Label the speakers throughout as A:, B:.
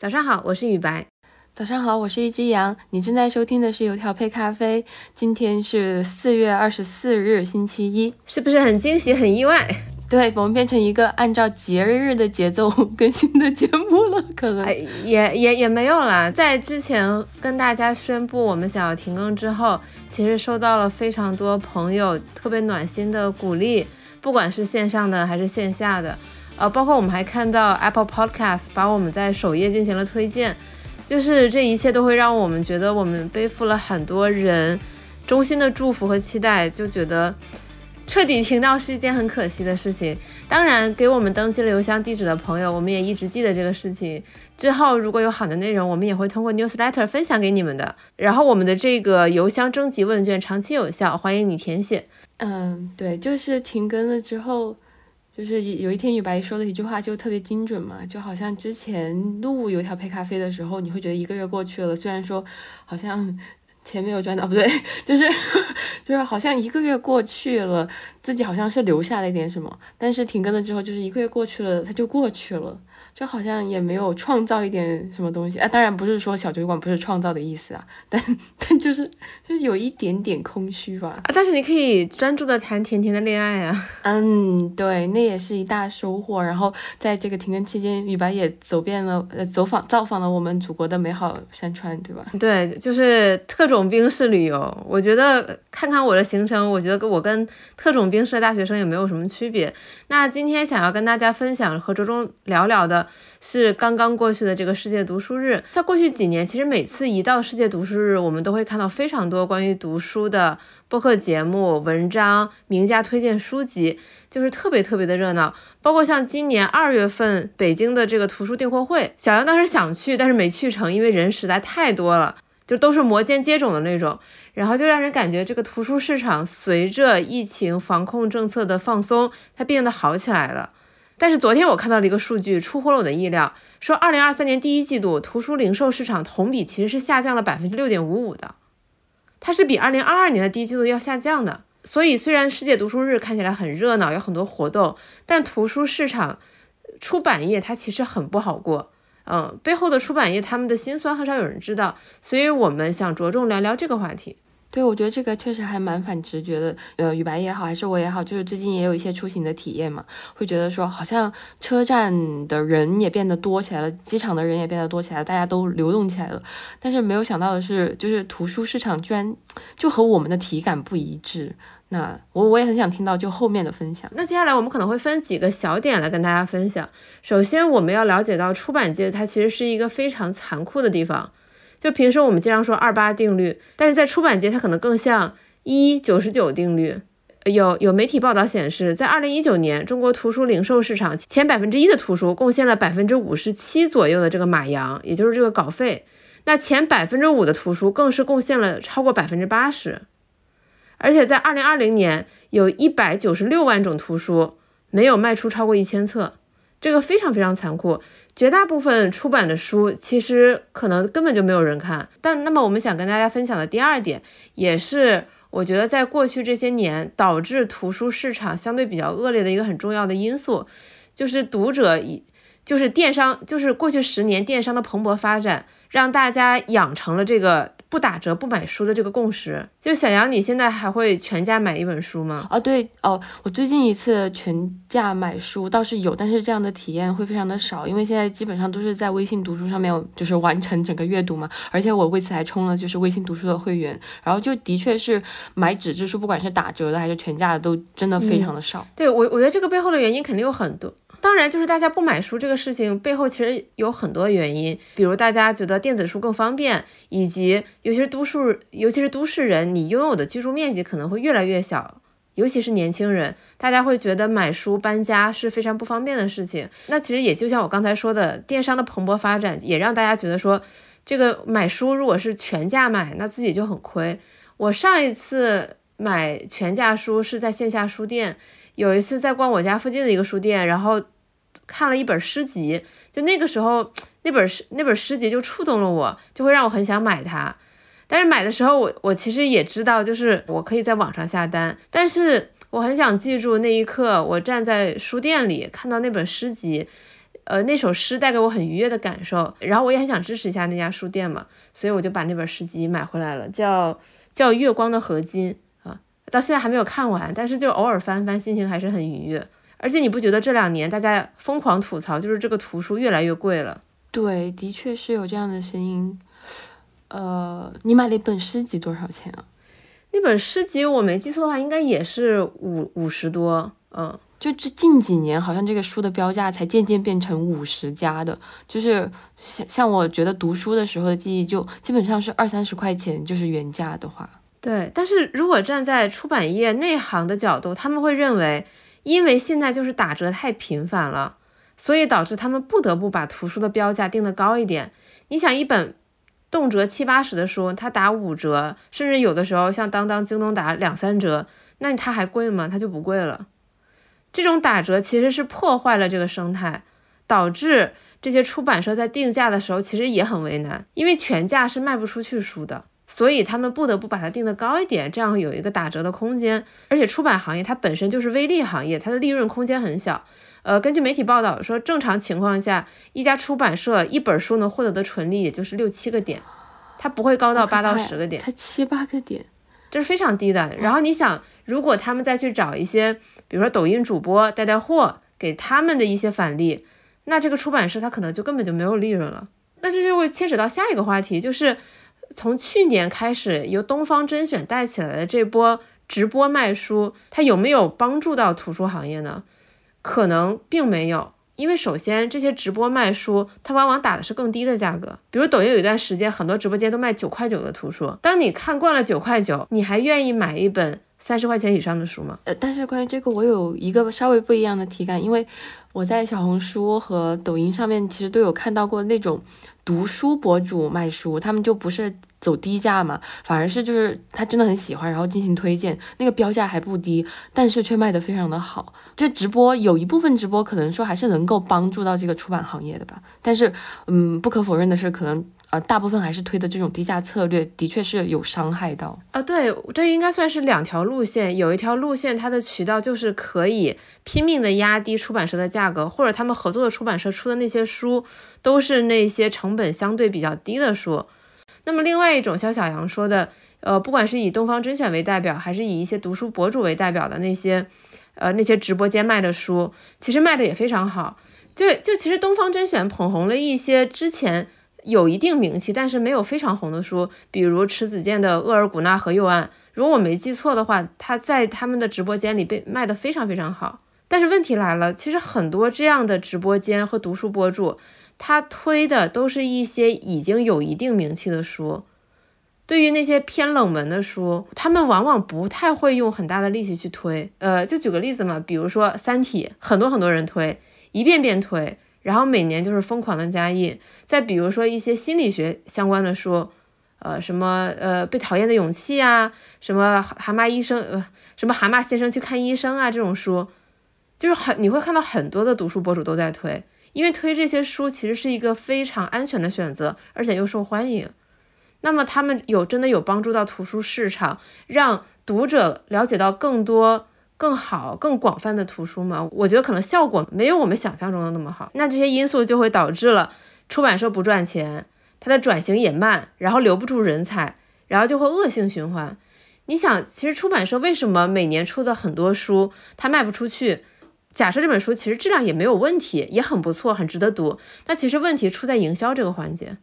A: 早上好，我是雨白。
B: 早上好，我是一只羊。你正在收听的是油条配咖啡。今天是四月二十四日，星期一，
A: 是不是很惊喜、很意外？
B: 对我们变成一个按照节日的节奏更新的节目了，可能
A: 也也也没有啦。在之前跟大家宣布我们想要停更之后，其实收到了非常多朋友特别暖心的鼓励，不管是线上的还是线下的。呃，包括我们还看到 Apple Podcast 把我们在首页进行了推荐，就是这一切都会让我们觉得我们背负了很多人衷心的祝福和期待，就觉得彻底停掉是一件很可惜的事情。当然，给我们登记了邮箱地址的朋友，我们也一直记得这个事情。之后如果有好的内容，我们也会通过 Newsletter 分享给你们的。然后我们的这个邮箱征集问卷长期有效，欢迎你填写。
B: 嗯，对，就是停更了之后。就是有一天雨白说的一句话就特别精准嘛，就好像之前录油条配咖啡的时候，你会觉得一个月过去了，虽然说好像钱没有赚到，不对，就是就是好像一个月过去了，自己好像是留下了一点什么，但是停更了之后，就是一个月过去了，它就过去了。就好像也没有创造一点什么东西，啊，当然不是说小酒馆不是创造的意思啊，但但就是就是有一点点空虚吧。
A: 啊，但是你可以专注的谈甜甜的恋爱啊。
B: 嗯，对，那也是一大收获。然后在这个停更期间，雨白也走遍了，呃，走访造访了我们祖国的美好山川，对吧？
A: 对，就是特特种兵式旅游。我觉得看看我的行程，我觉得跟我跟特种兵式的大学生也没有什么区别。那今天想要跟大家分享和周中聊聊的。是刚刚过去的这个世界读书日，在过去几年，其实每次一到世界读书日，我们都会看到非常多关于读书的播客节目、文章、名家推荐书籍，就是特别特别的热闹。包括像今年二月份北京的这个图书订货会，小杨当时想去，但是没去成，因为人实在太多了，就都是摩肩接踵的那种，然后就让人感觉这个图书市场随着疫情防控政策的放松，它变得好起来了。但是昨天我看到了一个数据，出乎了我的意料，说二零二三年第一季度图书零售市场同比其实是下降了百分之六点五五的，它是比二零二二年的第一季度要下降的。所以虽然世界读书日看起来很热闹，有很多活动，但图书市场出版业它其实很不好过，嗯，背后的出版业他们的辛酸很少有人知道，所以我们想着重聊聊这个话题。
B: 对，我觉得这个确实还蛮反直觉的。呃，雨白也好，还是我也好，就是最近也有一些出行的体验嘛，会觉得说好像车站的人也变得多起来了，机场的人也变得多起来了，大家都流动起来了。但是没有想到的是，就是图书市场居然就和我们的体感不一致。那我我也很想听到就后面的分享。
A: 那接下来我们可能会分几个小点来跟大家分享。首先，我们要了解到出版界它其实是一个非常残酷的地方。就平时我们经常说二八定律，但是在出版界它可能更像一九十九定律。有有媒体报道显示，在二零一九年，中国图书零售市场前百分之一的图书贡献了百分之五十七左右的这个马洋，也就是这个稿费。那前百分之五的图书更是贡献了超过百分之八十。而且在二零二零年，有一百九十六万种图书没有卖出超过一千册。这个非常非常残酷，绝大部分出版的书其实可能根本就没有人看。但那么我们想跟大家分享的第二点，也是我觉得在过去这些年导致图书市场相对比较恶劣的一个很重要的因素，就是读者以就是电商，就是过去十年电商的蓬勃发展，让大家养成了这个。不打折不买书的这个共识，就小杨，你现在还会全价买一本书吗？
B: 哦，对哦，我最近一次全价买书倒是有，但是这样的体验会非常的少，因为现在基本上都是在微信读书上面就是完成整个阅读嘛，而且我为此还充了就是微信读书的会员，然后就的确是买纸质书，不管是打折的还是全价的，都真的非常的少。
A: 对我，我觉得这个背后的原因肯定有很多。当然，就是大家不买书这个事情背后其实有很多原因，比如大家觉得电子书更方便，以及尤其是都市，尤其是都市人，你拥有的居住面积可能会越来越小，尤其是年轻人，大家会觉得买书搬家是非常不方便的事情。那其实也就像我刚才说的，电商的蓬勃发展也让大家觉得说，这个买书如果是全价买，那自己就很亏。我上一次买全价书是在线下书店。有一次在逛我家附近的一个书店，然后看了一本诗集，就那个时候那本诗那本诗集就触动了我，就会让我很想买它。但是买的时候，我我其实也知道，就是我可以在网上下单，但是我很想记住那一刻，我站在书店里看到那本诗集，呃，那首诗带给我很愉悦的感受，然后我也很想支持一下那家书店嘛，所以我就把那本诗集买回来了，叫叫《月光的合金》啊，到现在还没有看完，但是就偶尔翻翻，心情还是很愉悦。而且你不觉得这两年大家疯狂吐槽，就是这个图书越来越贵了？
B: 对，的确是有这样的声音。呃，你买了一本诗集多少钱啊？
A: 那本诗集我没记错的话，应该也是五五十多，嗯。
B: 就这近几年，好像这个书的标价才渐渐变成五十加的，就是像像我觉得读书的时候的记忆，就基本上是二三十块钱，就是原价的话。
A: 对，但是如果站在出版业内行的角度，他们会认为，因为现在就是打折太频繁了，所以导致他们不得不把图书的标价定得高一点。你想，一本动辄七八十的书，它打五折，甚至有的时候像当当、京东打两三折，那它还贵吗？它就不贵了。这种打折其实是破坏了这个生态，导致这些出版社在定价的时候其实也很为难，因为全价是卖不出去书的，所以他们不得不把它定得高一点，这样有一个打折的空间。而且出版行业它本身就是微利行业，它的利润空间很小。呃，根据媒体报道说，正常情况下，一家出版社一本书能获得的纯利也就是六七个点，它不会高到八到十个点，
B: 才七八个点，
A: 这是非常低的。然后你想，如果他们再去找一些。比如说抖音主播带带货，给他们的一些返利，那这个出版社它可能就根本就没有利润了。那这就会牵扯到下一个话题，就是从去年开始由东方甄选带起来的这波直播卖书，它有没有帮助到图书行业呢？可能并没有，因为首先这些直播卖书，它往往打的是更低的价格。比如抖音有一段时间，很多直播间都卖九块九的图书，当你看惯了九块九，你还愿意买一本？三十块钱以上的书吗？
B: 呃，但是关于这个，我有一个稍微不一样的体感，因为我在小红书和抖音上面其实都有看到过那种读书博主卖书，他们就不是走低价嘛，反而是就是他真的很喜欢，然后进行推荐，那个标价还不低，但是却卖得非常的好。这直播有一部分直播可能说还是能够帮助到这个出版行业的吧，但是嗯，不可否认的是可能。呃，大部分还是推的这种低价策略，的确是有伤害到
A: 啊。对，这应该算是两条路线，有一条路线它的渠道就是可以拼命的压低出版社的价格，或者他们合作的出版社出的那些书都是那些成本相对比较低的书。那么另外一种像小杨说的，呃，不管是以东方甄选为代表，还是以一些读书博主为代表的那些，呃，那些直播间卖的书，其实卖的也非常好。就就其实东方甄选捧红了一些之前。有一定名气，但是没有非常红的书，比如迟子建的《厄尔古纳河右岸》，如果我没记错的话，他在他们的直播间里被卖的非常非常好。但是问题来了，其实很多这样的直播间和读书博主，他推的都是一些已经有一定名气的书。对于那些偏冷门的书，他们往往不太会用很大的力气去推。呃，就举个例子嘛，比如说《三体》，很多很多人推，一遍遍推。然后每年就是疯狂的加印，再比如说一些心理学相关的书，呃，什么呃被讨厌的勇气啊，什么蛤蟆医生呃，什么蛤蟆先生去看医生啊，这种书，就是很你会看到很多的读书博主都在推，因为推这些书其实是一个非常安全的选择，而且又受欢迎。那么他们有真的有帮助到图书市场，让读者了解到更多。更好、更广泛的图书吗？我觉得可能效果没有我们想象中的那么好。那这些因素就会导致了出版社不赚钱，它的转型也慢，然后留不住人才，然后就会恶性循环。你想，其实出版社为什么每年出的很多书它卖不出去？假设这本书其实质量也没有问题，也很不错，很值得读，那其实问题出在营销这个环节，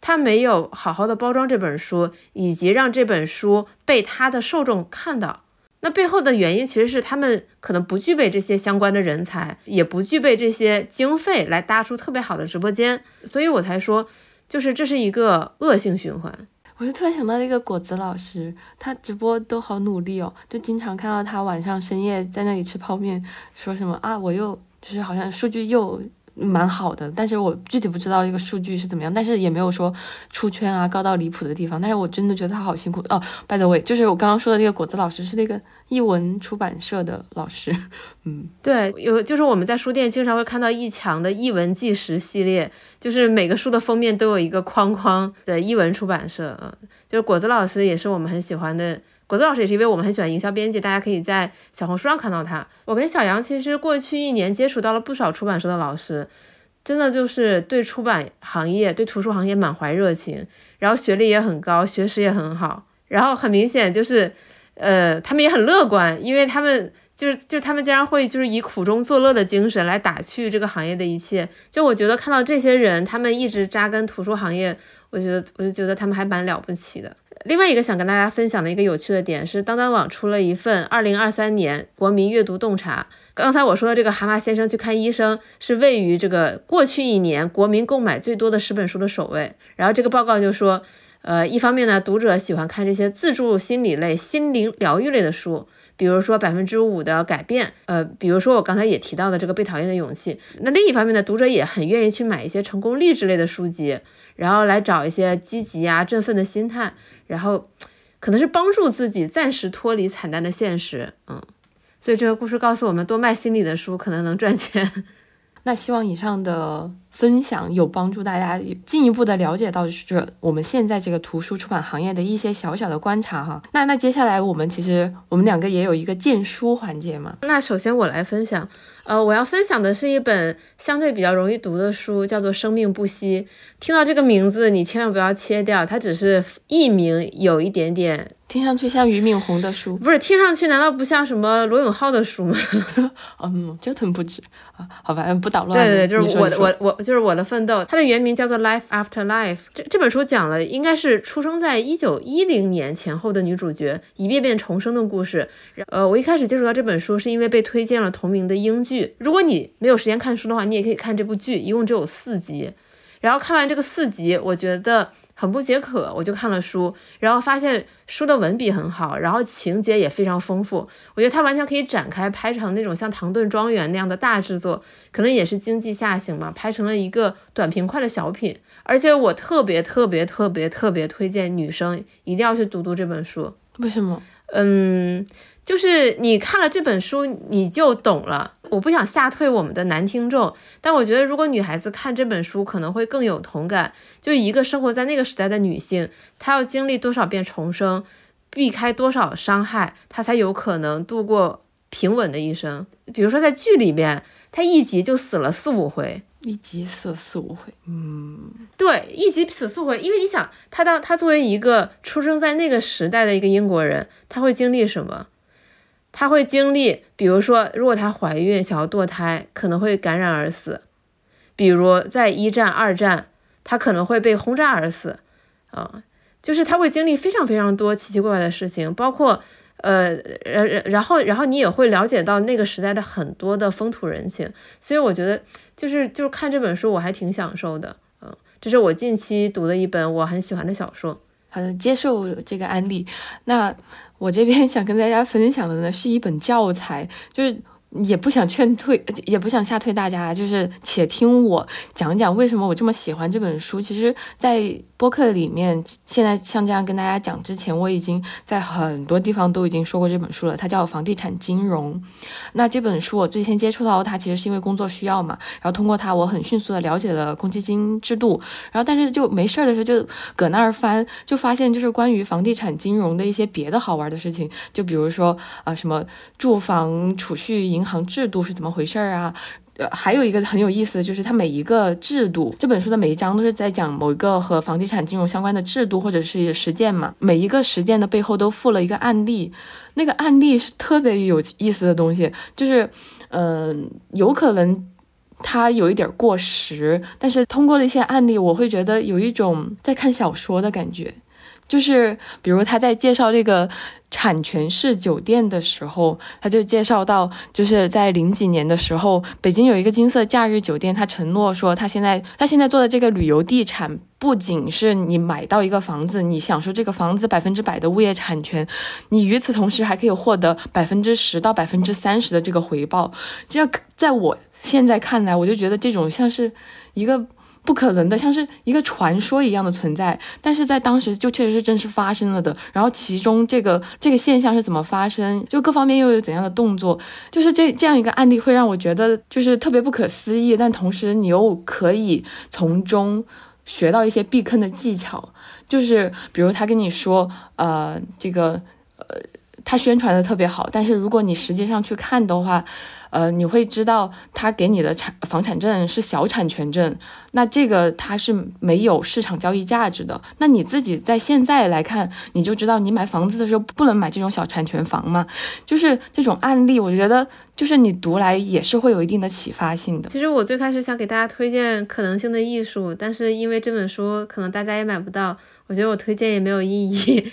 A: 他没有好好的包装这本书，以及让这本书被他的受众看到。那背后的原因其实是他们可能不具备这些相关的人才，也不具备这些经费来搭出特别好的直播间，所以我才说，就是这是一个恶性循环。
B: 我就突然想到一个果子老师，他直播都好努力哦，就经常看到他晚上深夜在那里吃泡面，说什么啊，我又就是好像数据又。蛮好的，但是我具体不知道这个数据是怎么样，但是也没有说出圈啊高到离谱的地方。但是我真的觉得他好辛苦哦。By the way，就是我刚刚说的那个果子老师是那个译文出版社的老师。嗯，
A: 对，有就是我们在书店经常会看到易强的译文纪实系列，就是每个书的封面都有一个框框的译文出版社。嗯，就是果子老师也是我们很喜欢的。果子老师也是因为我们很喜欢营销编辑，大家可以在小红书上看到他。我跟小杨其实过去一年接触到了不少出版社的老师，真的就是对出版行业、对图书行业满怀热情，然后学历也很高，学识也很好，然后很明显就是，呃，他们也很乐观，因为他们。就是就是他们竟然会就是以苦中作乐的精神来打趣这个行业的一切，就我觉得看到这些人，他们一直扎根图书行业，我觉得我就觉得他们还蛮了不起的。另外一个想跟大家分享的一个有趣的点是，当当网出了一份二零二三年国民阅读洞察。刚才我说的这个蛤蟆先生去看医生是位于这个过去一年国民购买最多的十本书的首位。然后这个报告就说，呃，一方面呢，读者喜欢看这些自助心理类、心灵疗愈类的书。比如说百分之五的改变，呃，比如说我刚才也提到的这个被讨厌的勇气。那另一方面呢，读者也很愿意去买一些成功励志类的书籍，然后来找一些积极啊、振奋的心态，然后可能是帮助自己暂时脱离惨淡的现实。嗯，所以这个故事告诉我们，多卖心理的书可能能赚钱。
B: 那希望以上的分享有帮助大家进一步的了解到，就是我们现在这个图书出版行业的一些小小的观察哈。那那接下来我们其实我们两个也有一个荐书环节嘛。
A: 那首先我来分享，呃，我要分享的是一本相对比较容易读的书，叫做《生命不息》。听到这个名字，你千万不要切掉，它只是译名有一点点。
B: 听上去像俞敏洪的书，
A: 不是？听上去难道不像什么罗永浩的书吗？
B: 嗯，折腾不止啊。好吧，不捣乱。
A: 对对，就是我的我我就是我的奋斗。它的原名叫做《Life After Life》。这这本书讲了，应该是出生在一九一零年前后的女主角一遍遍重生的故事。呃，我一开始接触到这本书是因为被推荐了同名的英剧。如果你没有时间看书的话，你也可以看这部剧，一共只有四集。然后看完这个四集，我觉得。很不解渴，我就看了书，然后发现书的文笔很好，然后情节也非常丰富。我觉得它完全可以展开拍成那种像《唐顿庄园》那样的大制作，可能也是经济下行嘛，拍成了一个短平快的小品。而且我特别特别特别特别推荐女生一定要去读读这本书。
B: 为什么？
A: 嗯。就是你看了这本书，你就懂了。我不想吓退我们的男听众，但我觉得如果女孩子看这本书，可能会更有同感。就一个生活在那个时代的女性，她要经历多少遍重生，避开多少伤害，她才有可能度过平稳的一生。比如说在剧里边，她一集就死了四五回。
B: 一集死四五回，嗯，
A: 对，一集死四回，因为你想，她当她作为一个出生在那个时代的一个英国人，她会经历什么？她会经历，比如说，如果她怀孕想要堕胎，可能会感染而死；比如在一战、二战，她可能会被轰炸而死。啊，就是她会经历非常非常多奇奇怪怪的事情，包括，呃，然然然后然后你也会了解到那个时代的很多的风土人情。所以我觉得，就是就是看这本书我还挺享受的。嗯，这是我近期读的一本我很喜欢的小说。
B: 好的，接受这个案例。那我这边想跟大家分享的呢，是一本教材，就是。也不想劝退，也不想吓退大家，就是且听我讲讲为什么我这么喜欢这本书。其实，在播客里面，现在像这样跟大家讲之前，我已经在很多地方都已经说过这本书了。它叫《房地产金融》。那这本书我最先接触到它，其实是因为工作需要嘛。然后通过它，我很迅速的了解了公积金制度。然后但是就没事儿的时候就搁那儿翻，就发现就是关于房地产金融的一些别的好玩的事情。就比如说啊，什么住房储蓄。银行制度是怎么回事儿啊？呃，还有一个很有意思的就是，它每一个制度，这本书的每一章都是在讲某一个和房地产金融相关的制度或者是实践嘛。每一个实践的背后都附了一个案例，那个案例是特别有意思的东西，就是，嗯，有可能它有一点过时，但是通过了一些案例，我会觉得有一种在看小说的感觉。就是，比如他在介绍这个产权式酒店的时候，他就介绍到，就是在零几年的时候，北京有一个金色假日酒店，他承诺说，他现在他现在做的这个旅游地产，不仅是你买到一个房子，你享受这个房子百分之百的物业产权，你与此同时还可以获得百分之十到百分之三十的这个回报。这样在我现在看来，我就觉得这种像是一个。不可能的，像是一个传说一样的存在，但是在当时就确实是真实发生了的。然后其中这个这个现象是怎么发生，就各方面又有怎样的动作，就是这这样一个案例会让我觉得就是特别不可思议，但同时你又可以从中学到一些避坑的技巧，就是比如他跟你说，呃，这个呃。他宣传的特别好，但是如果你实际上去看的话，呃，你会知道他给你的产房产证是小产权证，那这个它是没有市场交易价值的。那你自己在现在来看，你就知道你买房子的时候不能买这种小产权房嘛。就是这种案例，我觉得就是你读来也是会有一定的启发性的。
A: 其实我最开始想给大家推荐《可能性的艺术》，但是因为这本书可能大家也买不到，我觉得我推荐也没有意义。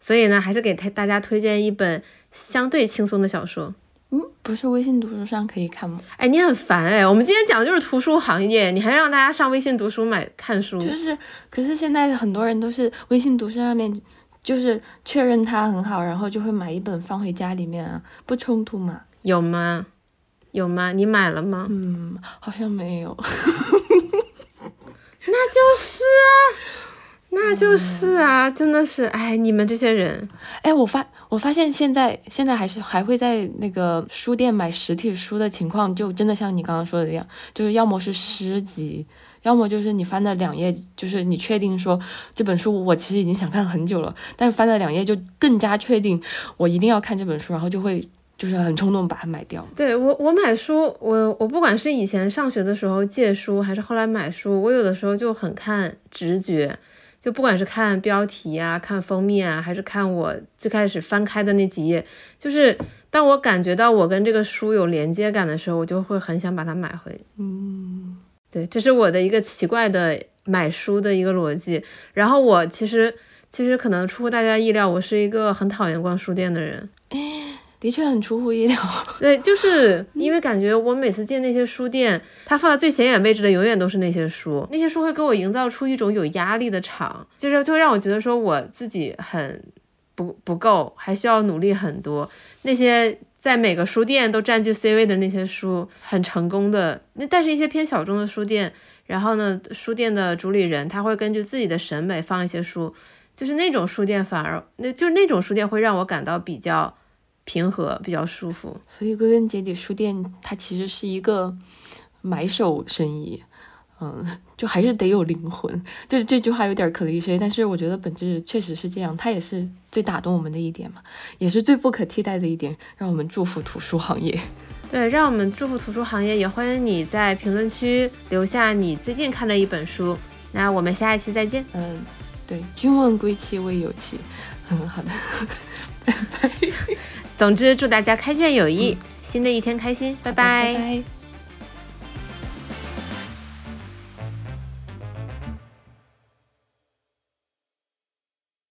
A: 所以呢，还是给大家推荐一本相对轻松的小说。
B: 嗯，不是微信读书上可以看吗？
A: 哎，你很烦哎！我们今天讲的就是图书行业，你还让大家上微信读书买看书？
B: 就是，可是现在很多人都是微信读书上面，就是确认它很好，然后就会买一本放回家里面啊，不冲突吗？
A: 有吗？有吗？你买了吗？
B: 嗯，好像没有。
A: 那就是啊。那就是啊，真的是，哎，你们这些人，
B: 哎，我发我发现现在现在还是还会在那个书店买实体书的情况，就真的像你刚刚说的一样，就是要么是诗集，要么就是你翻了两页，就是你确定说这本书我其实已经想看很久了，但是翻了两页就更加确定我一定要看这本书，然后就会就是很冲动把它买掉。
A: 对我我买书，我我不管是以前上学的时候借书，还是后来买书，我有的时候就很看直觉。就不管是看标题啊，看封面啊，还是看我最开始翻开的那几页，就是当我感觉到我跟这个书有连接感的时候，我就会很想把它买回。
B: 嗯，
A: 对，这是我的一个奇怪的买书的一个逻辑。然后我其实其实可能出乎大家意料，我是一个很讨厌逛书店的人。
B: 的确很出乎意料，
A: 对，就是因为感觉我每次进那些书店，它放在最显眼位置的永远都是那些书，那些书会给我营造出一种有压力的场，就是就会让我觉得说我自己很不不够，还需要努力很多。那些在每个书店都占据 C 位的那些书，很成功的，那但是一些偏小众的书店，然后呢，书店的主理人他会根据自己的审美放一些书，就是那种书店反而那就是那种书店会让我感到比较。平和比较舒服，
B: 所以归根结底，书店它其实是一个买手生意，嗯，就还是得有灵魂。就是这句话有点可离谁，但是我觉得本质确实是这样，它也是最打动我们的一点嘛，也是最不可替代的一点。让我们祝福图书行业，
A: 对，让我们祝福图书行业，也欢迎你在评论区留下你最近看的一本书。那我们下一期再见。
B: 嗯，对，君问归期未有期。嗯，好的。
A: 总之，祝大家开卷有益，新的一天开心，拜
B: 拜。